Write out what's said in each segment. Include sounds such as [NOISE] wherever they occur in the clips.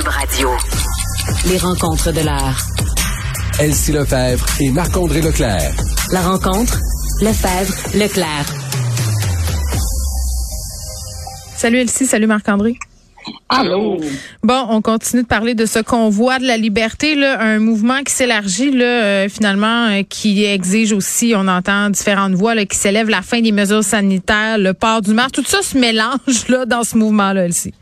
Cube Radio. Les rencontres de l'art. Elsie Lefebvre et Marc-André Leclerc. La rencontre, Lefebvre, Leclerc. Salut Elsie, salut Marc-André. Allô. Bon, on continue de parler de ce convoi de la liberté, là, un mouvement qui s'élargit, là, euh, finalement, euh, qui exige aussi, on entend différentes voix, là, qui s'élèvent la fin des mesures sanitaires, le port du masque, tout ça se mélange là dans ce mouvement-là, Elsie.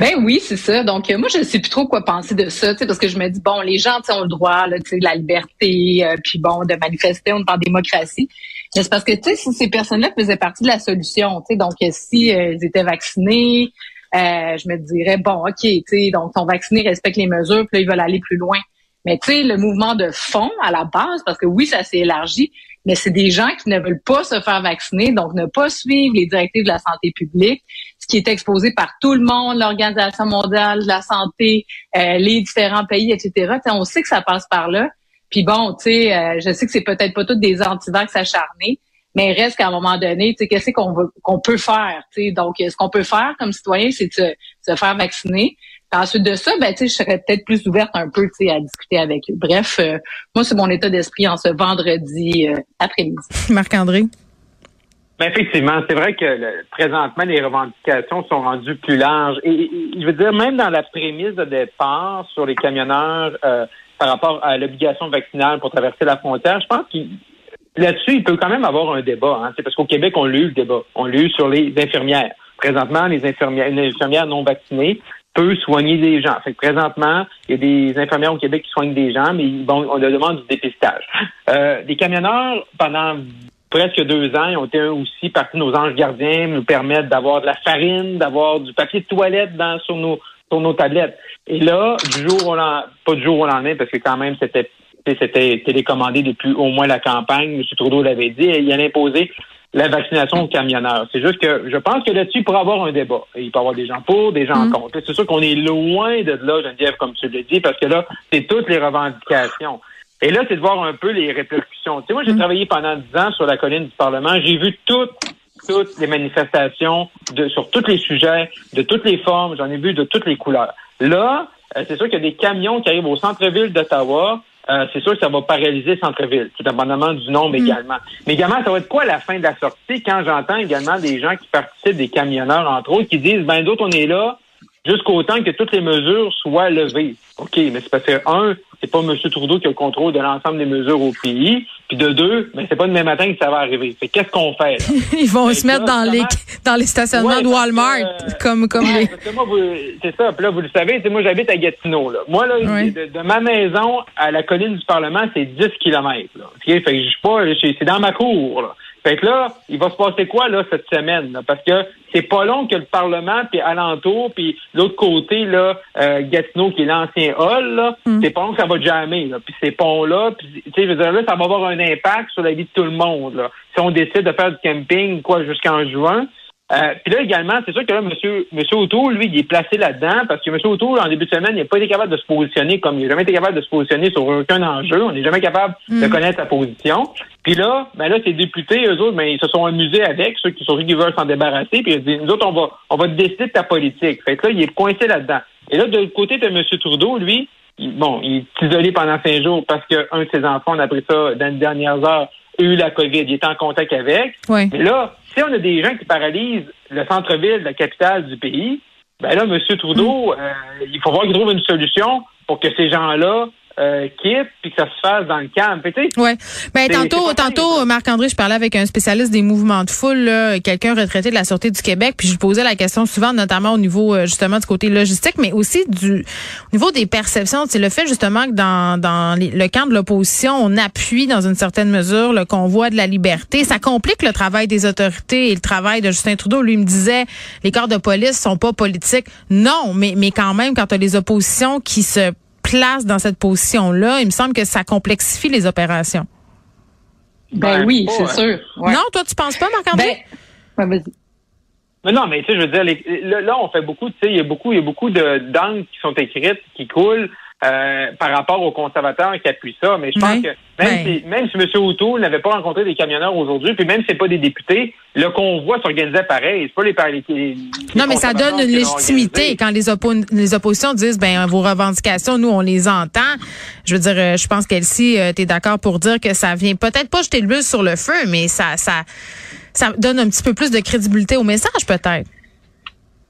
Ben oui, c'est ça. Donc euh, moi, je ne sais plus trop quoi penser de ça, parce que je me dis bon, les gens ont le droit, là, la liberté, puis bon, de manifester, on est en démocratie. Mais c'est parce que tu sais, si ces personnes-là faisaient partie de la solution, tu sais, donc si ils étaient vaccinés, euh, je me dirais, bon, OK, tu sais, donc sont vaccinés, respectent les mesures, puis là, ils veulent aller plus loin. Mais tu sais, le mouvement de fond à la base, parce que oui, ça s'est élargi, mais c'est des gens qui ne veulent pas se faire vacciner, donc ne pas suivre les directives de la santé publique, ce qui est exposé par tout le monde, l'Organisation mondiale de la santé, euh, les différents pays, etc. on sait que ça passe par là. Puis bon, tu sais, euh, je sais que c'est peut-être pas toutes des antivax acharnés, mais reste qu'à un moment donné, tu sais, qu'est-ce qu'on qu'on peut faire, tu sais. Donc, ce qu'on peut faire comme citoyen, c'est de se, faire vacciner. ensuite de ça, ben, tu sais, je serais peut-être plus ouverte un peu, tu sais, à discuter avec eux. Bref, euh, moi, c'est mon état d'esprit en ce vendredi euh, après-midi. [LAUGHS] Marc-André? Ben effectivement, c'est vrai que présentement, les revendications sont rendues plus larges. Et, je veux dire, même dans la prémisse de départ sur les camionneurs euh, par rapport à l'obligation vaccinale pour traverser la frontière, je pense qu'il là-dessus, il peut quand même avoir un débat. Hein, parce qu'au Québec, on l'a eu le débat. On l'a eu sur les infirmières. Présentement, les infirmières, une infirmière non vaccinée peut soigner des gens. Fait que présentement, il y a des infirmières au Québec qui soignent des gens, mais bon, on leur demande du dépistage. Euh, les camionneurs, pendant presque deux ans, ils ont été aussi partie de nos anges gardiens, nous permettent d'avoir de la farine, d'avoir du papier de toilette dans, sur nos sur nos tablettes. Et là, du jour au lendemain, pas du jour au lendemain, parce que quand même, c'était c'était télécommandé depuis au moins la campagne. M. Trudeau l'avait dit. Et il a imposé la vaccination aux camionneurs. C'est juste que je pense que là-dessus, il pourrait avoir un débat. Il peut y avoir des gens pour, des gens mm. contre. C'est sûr qu'on est loin de là, Geneviève, comme tu l'as dit, parce que là, c'est toutes les revendications. Et là, c'est de voir un peu les répercussions. Tu sais, moi, j'ai mm. travaillé pendant dix ans sur la colline du Parlement. J'ai vu toutes toutes les manifestations de, sur tous les sujets, de toutes les formes. J'en ai vu de toutes les couleurs. Là, euh, c'est sûr qu'il y a des camions qui arrivent au centre-ville d'Ottawa euh, c'est sûr que ça va paralyser Centre-Ville, tout dépendamment du nombre mm. également. Mais également, ça va être quoi la fin de la sortie quand j'entends également des gens qui participent, des camionneurs entre autres, qui disent, ben d'autres, on est là jusqu'au temps que toutes les mesures soient levées. OK, mais c'est parce que, un, c'est pas M. Trudeau qui a le contrôle de l'ensemble des mesures au pays. Puis de deux, mais c'est pas demain matin que ça va arriver. Qu'est-ce qu'on fait? [LAUGHS] Ils vont se mettre dans les dans les stationnements de Walmart, comme comme les. C'est ça. Puis là, vous le savez, moi j'habite à Gatineau. Là. Moi là, de, ma maison à la colline du Parlement, c'est 10 kilomètres. Là. Fait que je suis pas, c'est dans ma cour. Là. Fait que là, il va se passer quoi là cette semaine? Parce que c'est pas long que le Parlement, puis alentour, puis l'autre côté, là, euh, Gatineau, qui est l'ancien hall, là, mm. c'est pas long que ça va jamais. Là. Puis ces ponts-là, puis tu sais, je veux dire, là, ça va avoir un impact sur la vie de tout le monde. Là. Si on décide de faire du camping, quoi, jusqu'en juin, euh, puis là également, c'est sûr que là, monsieur, monsieur O'Toole, lui, il est placé là-dedans parce que monsieur O'Toole, en début de semaine, il n'a pas été capable de se positionner comme il n'a jamais été capable de se positionner sur aucun enjeu. On n'est jamais capable de mm. connaître sa position. Puis là, ben là, ces députés, eux autres, ben, ils se sont amusés avec ceux qui sont qui veulent s'en débarrasser. Puis ils dit, nous autres, on va, on va décider de ta politique. Fait que là, il est coincé là-dedans. Et là, de l'autre côté de monsieur Trudeau, lui, bon, il est isolé pendant cinq jours parce qu'un de ses enfants, on a pris ça dans les dernières heures, a eu la COVID. Il est en contact avec. Oui. Mais là, si on a des gens qui paralysent le centre-ville, la capitale du pays, ben là, M. Trudeau, mm. euh, il faut voir qu'il trouve une solution pour que ces gens-là euh, quitte puis que ça se fasse dans le camp. Ouais. Ben tantôt, tantôt, Marc-André, je parlais avec un spécialiste des mouvements de foule, quelqu'un retraité de la sûreté du Québec, puis je lui posais la question souvent, notamment au niveau euh, justement du côté logistique, mais aussi du au niveau des perceptions. C'est le fait justement que dans dans le camp de l'opposition, on appuie dans une certaine mesure le convoi de la liberté. Ça complique le travail des autorités et le travail de Justin Trudeau. Lui me disait, les corps de police sont pas politiques. Non, mais mais quand même, quand tu as les oppositions qui se place dans cette position-là, il me semble que ça complexifie les opérations. Ben, oui, c'est sûr. Non, toi, tu penses pas, Marc-André? Ben, vas-y. Mais non, mais tu sais, je veux dire, là, on fait beaucoup, tu sais, il y a beaucoup, il y a beaucoup de d'angles qui sont écrites, qui coulent. Euh, par rapport aux conservateurs qui appuient ça. Mais je pense que même, si, même si M. O'Toole n'avait pas rencontré des camionneurs aujourd'hui, puis même si c'est pas des députés, le convoi s'organisait pareil. C'est pas les, les, Non, mais ça donne une légitimité quand les, les oppositions disent ben vos revendications, nous, on les entend. Je veux dire, euh, je pense qu'Elsie, euh, tu es d'accord pour dire que ça vient peut-être pas jeter le bus sur le feu, mais ça, ça, ça donne un petit peu plus de crédibilité au message, peut-être.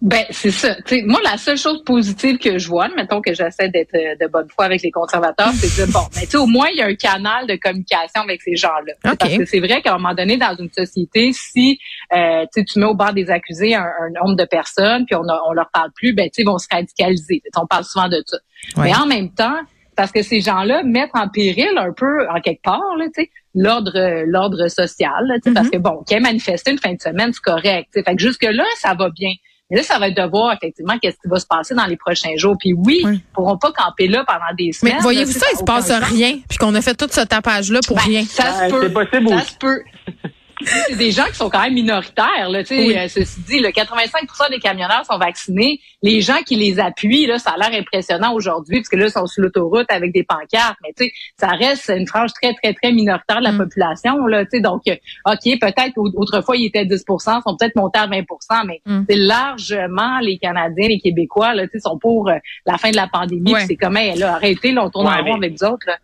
Ben c'est ça. moi, la seule chose positive que je vois, mettons que j'essaie d'être euh, de bonne foi avec les conservateurs, c'est de bon, mais au moins il y a un canal de communication avec ces gens-là. Parce que c'est vrai qu'à un moment donné, dans une société, si euh, tu mets au bord des accusés un, nombre de personnes, puis on, on leur parle plus, ben ils vont se radicaliser. on parle souvent de ça. Mais en même temps, parce que ces gens-là mettent en péril un peu, en quelque part, l'ordre l'ordre social. Parce mm-hmm. que bon, qui a manifesté une fin de semaine, c'est correct. Fait que jusque là, ça va bien. Mais là, ça va être de voir effectivement qu'est-ce qui va se passer dans les prochains jours. Puis oui, ils ne pourront pas camper là pendant des semaines. Mais voyez-vous ça, il se passe rien, puis qu'on a fait tout ce tapage-là pour ben, rien. Ça se peut. Ça se peut [LAUGHS] c'est des gens qui sont quand même minoritaires. Là, oui. euh, ceci dit, le 85% des camionneurs sont vaccinés. Les gens qui les appuient, là, ça a l'air impressionnant aujourd'hui, parce que là, ils sont sur l'autoroute avec des pancartes. Mais tu sais, ça reste une frange très, très, très minoritaire de la mm. population. Là, donc, euh, OK, peut-être autrefois, ils étaient 10% sont peut-être montés à 20% mais mm. largement les Canadiens, les Québécois, là, sont pour euh, la fin de la pandémie. C'est comme, elle a arrêté, là, on tourne en rond avec vous autres. Là.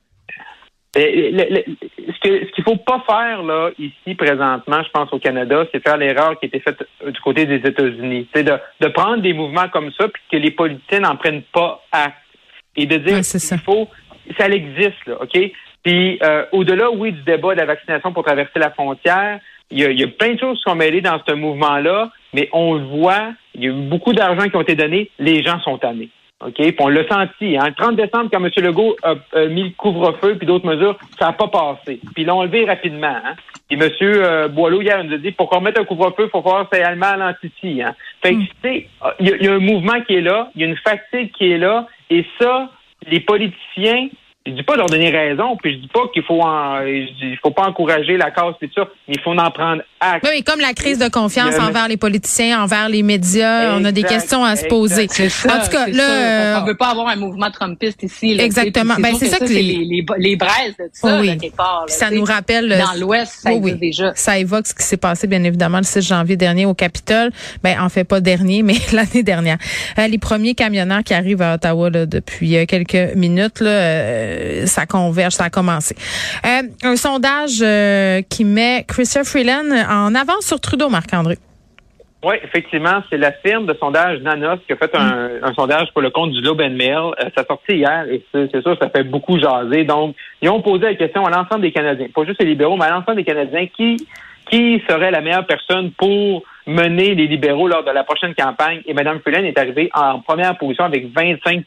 Le, ce qu'il ce qu'il faut pas faire là ici présentement, je pense au Canada, c'est faire l'erreur qui a été faite du côté des États-Unis, c'est de, de prendre des mouvements comme ça puis que les politiciens n'en prennent pas acte et de dire qu'il faut, ça existe là, ok? Puis euh, au-delà, oui, du débat de la vaccination pour traverser la frontière, il y a, il y a plein de choses qui sont mêlées dans ce mouvement-là, mais on le voit, il y a eu beaucoup d'argent qui ont été donnés, les gens sont tannés. OK? Puis on l'a senti. Hein? Le 30 décembre, quand M. Legault a, mis le couvre-feu puis d'autres mesures, ça n'a pas passé. Puis ils l'ont enlevé rapidement. Hein? Puis M. Euh, Boileau, hier, nous a dit, pour qu'on mette un couvre-feu, il faut voir c'est allemand à l'antici. Hein? Fait que, hmm. tu sais, il y, a un mouvement qui est là, il y a une fatigue qui est là, et ça, les politiciens je dis pas leur donner raison, puis je dis pas qu'il faut en, il faut pas encourager la cause et tout ça, mais il faut en prendre acte. Oui, comme la crise de confiance envers les politiciens, envers les médias, on a des questions à se poser. Ça, en tout cas, là, on veut pas avoir un mouvement trumpiste ici. Là, exactement. Ben c'est ça que, les, les, les, braises de ça, oui. quelque part, ça nous rappelle dans l'Ouest, ça oui, déjà. Ça évoque ce qui s'est passé bien évidemment le 6 janvier dernier au Capitole. Ben en fait pas dernier, [LAUGHS] mais l'année dernière. Euh, les premiers camionneurs qui arrivent à Ottawa là, depuis euh, quelques minutes, là, euh, ça converge, ça a commencé. Euh, un sondage euh, qui met Christopher Freeland en avance sur Trudeau, Marc-André. Oui, effectivement, c'est la firme de sondage Nanos qui a fait un, mm. sondage pour le compte du Globe and Mail. Euh, ça sorti hier et c'est sûr, ça fait beaucoup jaser. Donc, ils ont posé la question à l'ensemble des Canadiens, pas juste les libéraux, mais à l'ensemble des Canadiens, qui qui serait la meilleure personne pour mener les libéraux lors de la prochaine campagne? Et Mme Freeland est arrivée en première position avec 25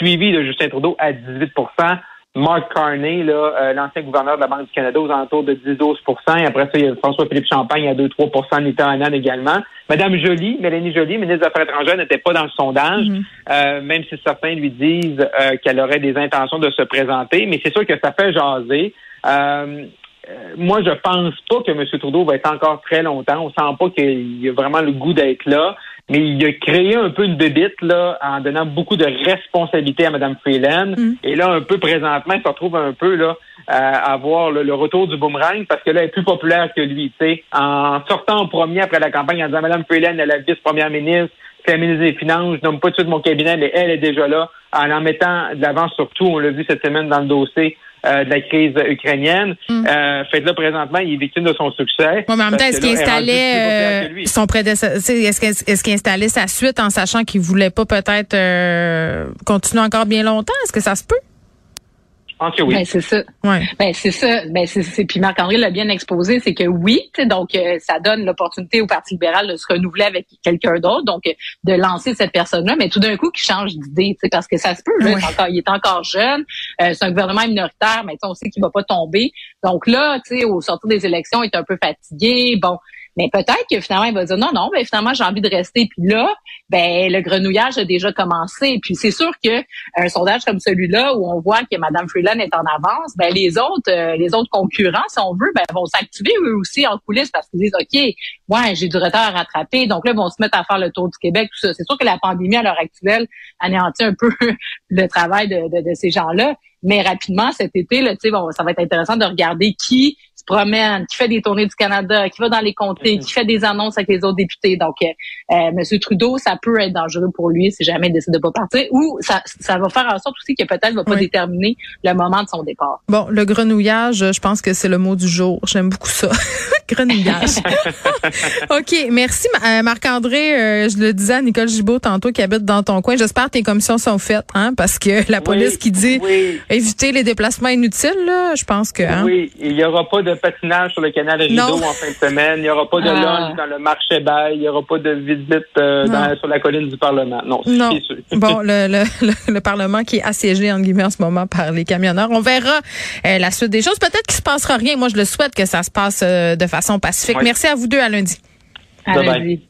suivi de Justin Trudeau à 18% Mark Carney, euh, l'ancien gouverneur de la Banque du Canada, aux alentours de 10-12 Et après ça, il y a François-Philippe Champagne à 2-3% Nita également. Madame Jolie, Mélanie Jolie, ministre des Affaires étrangères, n'était pas dans le sondage, mm-hmm. euh, même si certains lui disent euh, qu'elle aurait des intentions de se présenter. Mais c'est sûr que ça fait jaser. moi, je pense pas que M. Trudeau va être encore très longtemps. On sent pas qu'il a vraiment le goût d'être là mais il a créé un peu une bébite là, en donnant beaucoup de responsabilités à Mme Freeland. Mm. Et là, un peu présentement, il se retrouve un peu là à avoir le, retour du boomerang parce que là, elle est plus populaire que lui. sais, En sortant en premier après la campagne en disant Mme Freeland est la vice-première ministre, c'est la ministre des Finances, je nomme pas tout de suite mon cabinet, mais elle est déjà là, en en mettant de l'avant surtout, on l'a vu cette semaine dans le dossier, euh, de la crise ukrainienne. Mm. Euh, fait là, présentement, il est victime de son succès. mais en même temps, est-ce qu'il installait euh, son prédécesseur, est-ce qu'il installait sa suite en sachant qu'il voulait pas peut-être continuer encore bien longtemps? Est-ce que ça se peut? Ben, c'est ça. Ouais. Ben, c'est ça. Ben, c'est, puis Marc-André l'a bien exposé, c'est que oui, donc euh, ça donne l'opportunité au Parti libéral de se renouveler avec quelqu'un d'autre, donc euh, de lancer cette personne-là, mais tout d'un coup qui change d'idée, parce que ça se peut, là, il, est encore, jeune, euh, c'est un gouvernement minoritaire, mais on sait qu'il va pas tomber. Donc là, tu sais, au sortir des élections, il est un peu fatigué. Bon, Mais peut-être que finalement, il va dire non, non, ben finalement, j'ai envie de rester. Puis là, ben le grenouillage a déjà commencé. Puis c'est sûr que un sondage comme celui-là, où on voit que Mme Freeland est en avance, ben les autres, euh, les autres concurrents, si on veut, ben vont s'activer eux aussi en coulisses parce qu'ils disent, OK, ouais, j'ai du retard à rattraper. Donc là, ils vont se mettre à faire le tour du Québec, tout ça. C'est sûr que la pandémie, à l'heure actuelle, anéantit un peu [LAUGHS] le travail de, de, de ces gens-là. Mais rapidement, cet été, là, bon, ça va être intéressant de regarder qui promène, qui fait des tournées du Canada, qui va dans les comtés, mm-hmm. qui fait des annonces avec les autres députés. Donc, euh, euh, M. Trudeau, ça peut être dangereux pour lui si jamais il décide de pas partir. Ou ça, ça va faire en sorte aussi que peut-être va pas déterminer le moment de son départ. Bon, le grenouillage, je pense que c'est le mot du jour. J'aime beaucoup ça. [LAUGHS] grenouillage. [LAUGHS] OK. Merci, euh, Marc-André. je le disais à Nicole Gibault tantôt qui habite dans ton coin. J'espère que tes commissions sont faites, hein, parce que la police qui dit éviter les déplacements inutiles, là, je pense que. Hein? Oui, il y aura pas de patinage sur le canal Rideau en fin de semaine. Il n'y aura pas de ah. dans le marché bail. Il n'y aura pas de visite euh, sur la colline du Parlement. Non, non. [LAUGHS] Bon, le, le, le, Parlement qui est assiégé, en guillemets, en ce moment par les camionneurs. On verra euh, la suite des choses. Peut-être qu'il se passera rien. Moi, je le souhaite que ça se passe euh, de façon pacifique. Merci à vous deux. À lundi. À lundi.